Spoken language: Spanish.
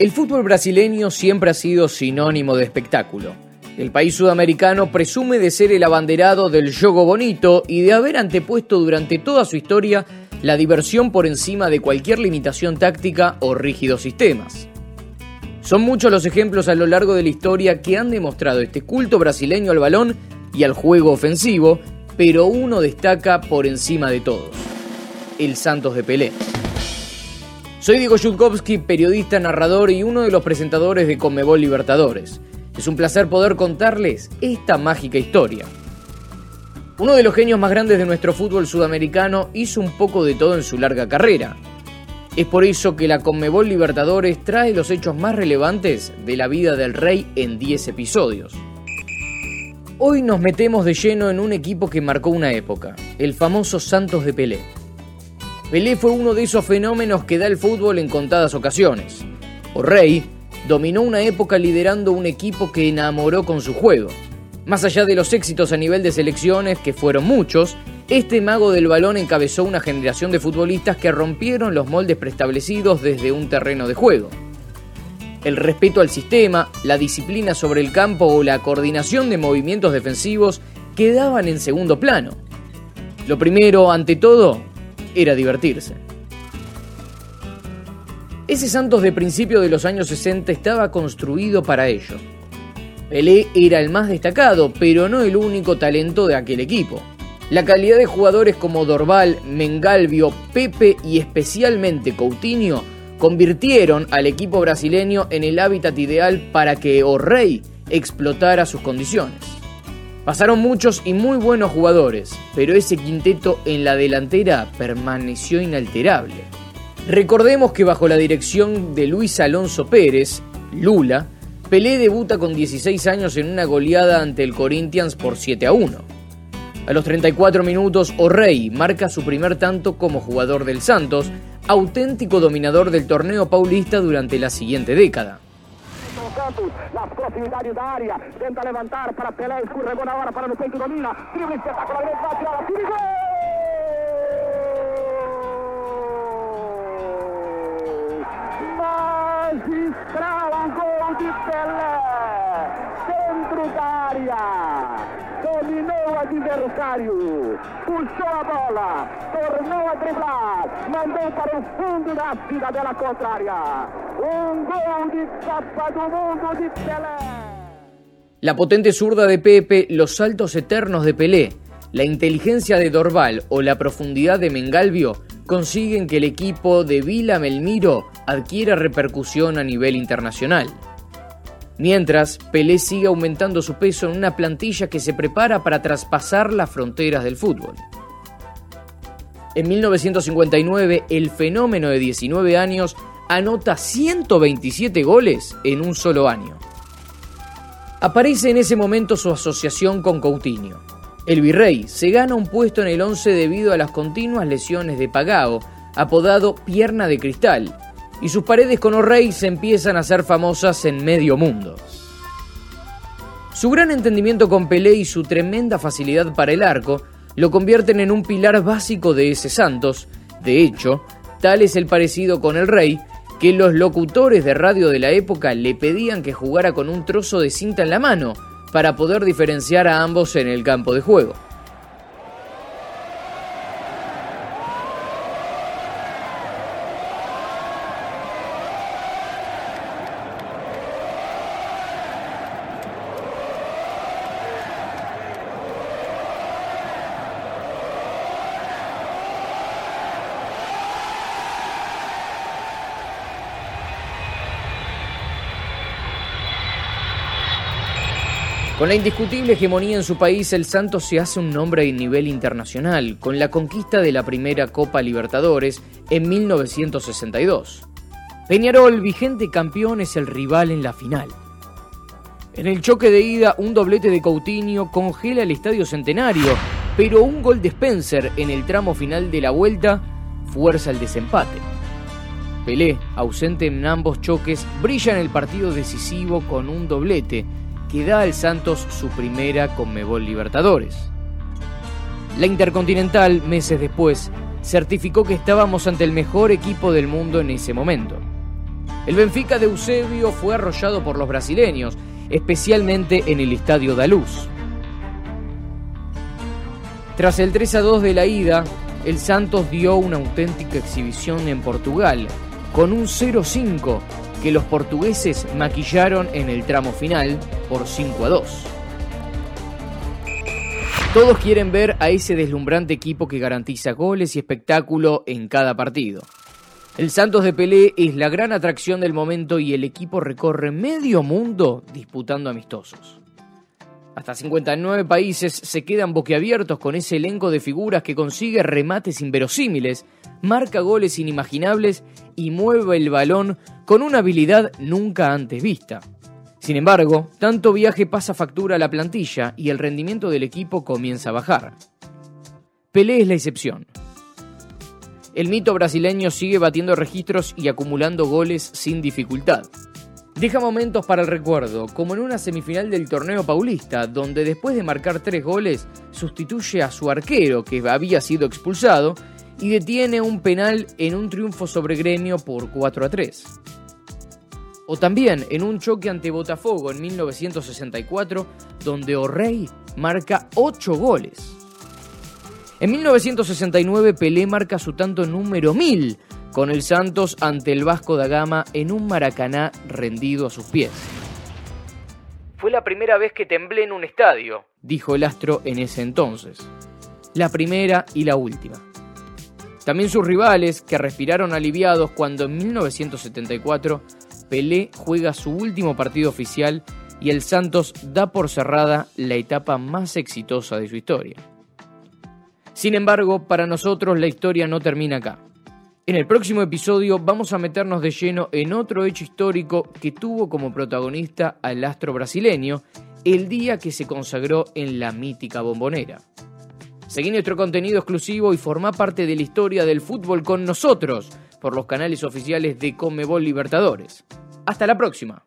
El fútbol brasileño siempre ha sido sinónimo de espectáculo. El país sudamericano presume de ser el abanderado del juego bonito y de haber antepuesto durante toda su historia la diversión por encima de cualquier limitación táctica o rígidos sistemas. Son muchos los ejemplos a lo largo de la historia que han demostrado este culto brasileño al balón y al juego ofensivo, pero uno destaca por encima de todos, el Santos de Pelé. Soy Diego Yutkowski, periodista, narrador y uno de los presentadores de Conmebol Libertadores. Es un placer poder contarles esta mágica historia. Uno de los genios más grandes de nuestro fútbol sudamericano hizo un poco de todo en su larga carrera. Es por eso que la Conmebol Libertadores trae los hechos más relevantes de la vida del rey en 10 episodios. Hoy nos metemos de lleno en un equipo que marcó una época, el famoso Santos de Pelé. Pelé fue uno de esos fenómenos que da el fútbol en contadas ocasiones. O dominó una época liderando un equipo que enamoró con su juego. Más allá de los éxitos a nivel de selecciones, que fueron muchos, este mago del balón encabezó una generación de futbolistas que rompieron los moldes preestablecidos desde un terreno de juego. El respeto al sistema, la disciplina sobre el campo o la coordinación de movimientos defensivos quedaban en segundo plano. Lo primero, ante todo, era divertirse. Ese Santos de principio de los años 60 estaba construido para ello. Pelé era el más destacado, pero no el único talento de aquel equipo. La calidad de jugadores como Dorval, Mengalvio, Pepe y especialmente Coutinho convirtieron al equipo brasileño en el hábitat ideal para que O'Reilly explotara sus condiciones. Pasaron muchos y muy buenos jugadores, pero ese quinteto en la delantera permaneció inalterable. Recordemos que bajo la dirección de Luis Alonso Pérez, Lula, Pelé debuta con 16 años en una goleada ante el Corinthians por 7 a 1. A los 34 minutos, O'Reilly marca su primer tanto como jugador del Santos, auténtico dominador del torneo paulista durante la siguiente década. Santos, las proximidades da área, tenta levantar para Pelé, escorregou na hora para no peito, domina, drible espetacular, vai tirar, tira gol! Magistral gol de Pelé, dentro da área, dominou o adversário, puxou a bola, tornou a driblar, mandou para o fundo da cidadela contrária. Gol Mundo. La potente zurda de Pepe, los saltos eternos de Pelé, la inteligencia de Dorval o la profundidad de Mengalvio consiguen que el equipo de Vila Melmiro adquiera repercusión a nivel internacional. Mientras, Pelé sigue aumentando su peso en una plantilla que se prepara para traspasar las fronteras del fútbol. En 1959, el fenómeno de 19 años anota 127 goles en un solo año. Aparece en ese momento su asociación con Coutinho. El virrey se gana un puesto en el 11 debido a las continuas lesiones de Pagao, apodado Pierna de Cristal, y sus paredes con O'Reilly se empiezan a hacer famosas en medio mundo. Su gran entendimiento con Pelé y su tremenda facilidad para el arco lo convierten en un pilar básico de ese Santos. De hecho, tal es el parecido con el rey que los locutores de radio de la época le pedían que jugara con un trozo de cinta en la mano para poder diferenciar a ambos en el campo de juego. Con la indiscutible hegemonía en su país, el Santos se hace un nombre a nivel internacional, con la conquista de la primera Copa Libertadores en 1962. Peñarol, vigente campeón, es el rival en la final. En el choque de ida, un doblete de Coutinho congela el Estadio Centenario, pero un gol de Spencer en el tramo final de la vuelta fuerza el desempate. Pelé, ausente en ambos choques, brilla en el partido decisivo con un doblete, que da al Santos su primera Conmebol Libertadores. La Intercontinental, meses después, certificó que estábamos ante el mejor equipo del mundo en ese momento. El Benfica de Eusebio fue arrollado por los brasileños, especialmente en el Estadio da Luz. Tras el 3 a 2 de la ida, el Santos dio una auténtica exhibición en Portugal, con un 0-5 que los portugueses maquillaron en el tramo final por 5 a 2. Todos quieren ver a ese deslumbrante equipo que garantiza goles y espectáculo en cada partido. El Santos de Pelé es la gran atracción del momento y el equipo recorre medio mundo disputando amistosos. Hasta 59 países se quedan boquiabiertos con ese elenco de figuras que consigue remates inverosímiles, marca goles inimaginables y mueve el balón con una habilidad nunca antes vista. Sin embargo, tanto viaje pasa factura a la plantilla y el rendimiento del equipo comienza a bajar. Pelé es la excepción. El mito brasileño sigue batiendo registros y acumulando goles sin dificultad. Deja momentos para el recuerdo, como en una semifinal del torneo paulista, donde después de marcar tres goles, sustituye a su arquero, que había sido expulsado, y detiene un penal en un triunfo sobre Gremio por 4 a 3 o también en un choque ante Botafogo en 1964, donde O'Reilly marca 8 goles. En 1969 Pelé marca su tanto número 1000 con el Santos ante el Vasco da Gama en un Maracaná rendido a sus pies. Fue la primera vez que temblé en un estadio, dijo el astro en ese entonces. La primera y la última. También sus rivales, que respiraron aliviados cuando en 1974 Pelé juega su último partido oficial y el Santos da por cerrada la etapa más exitosa de su historia. Sin embargo, para nosotros la historia no termina acá. En el próximo episodio vamos a meternos de lleno en otro hecho histórico que tuvo como protagonista al astro brasileño el día que se consagró en la mítica bombonera. Seguí nuestro contenido exclusivo y forma parte de la historia del fútbol con nosotros por los canales oficiales de Comebol Libertadores. Hasta la próxima.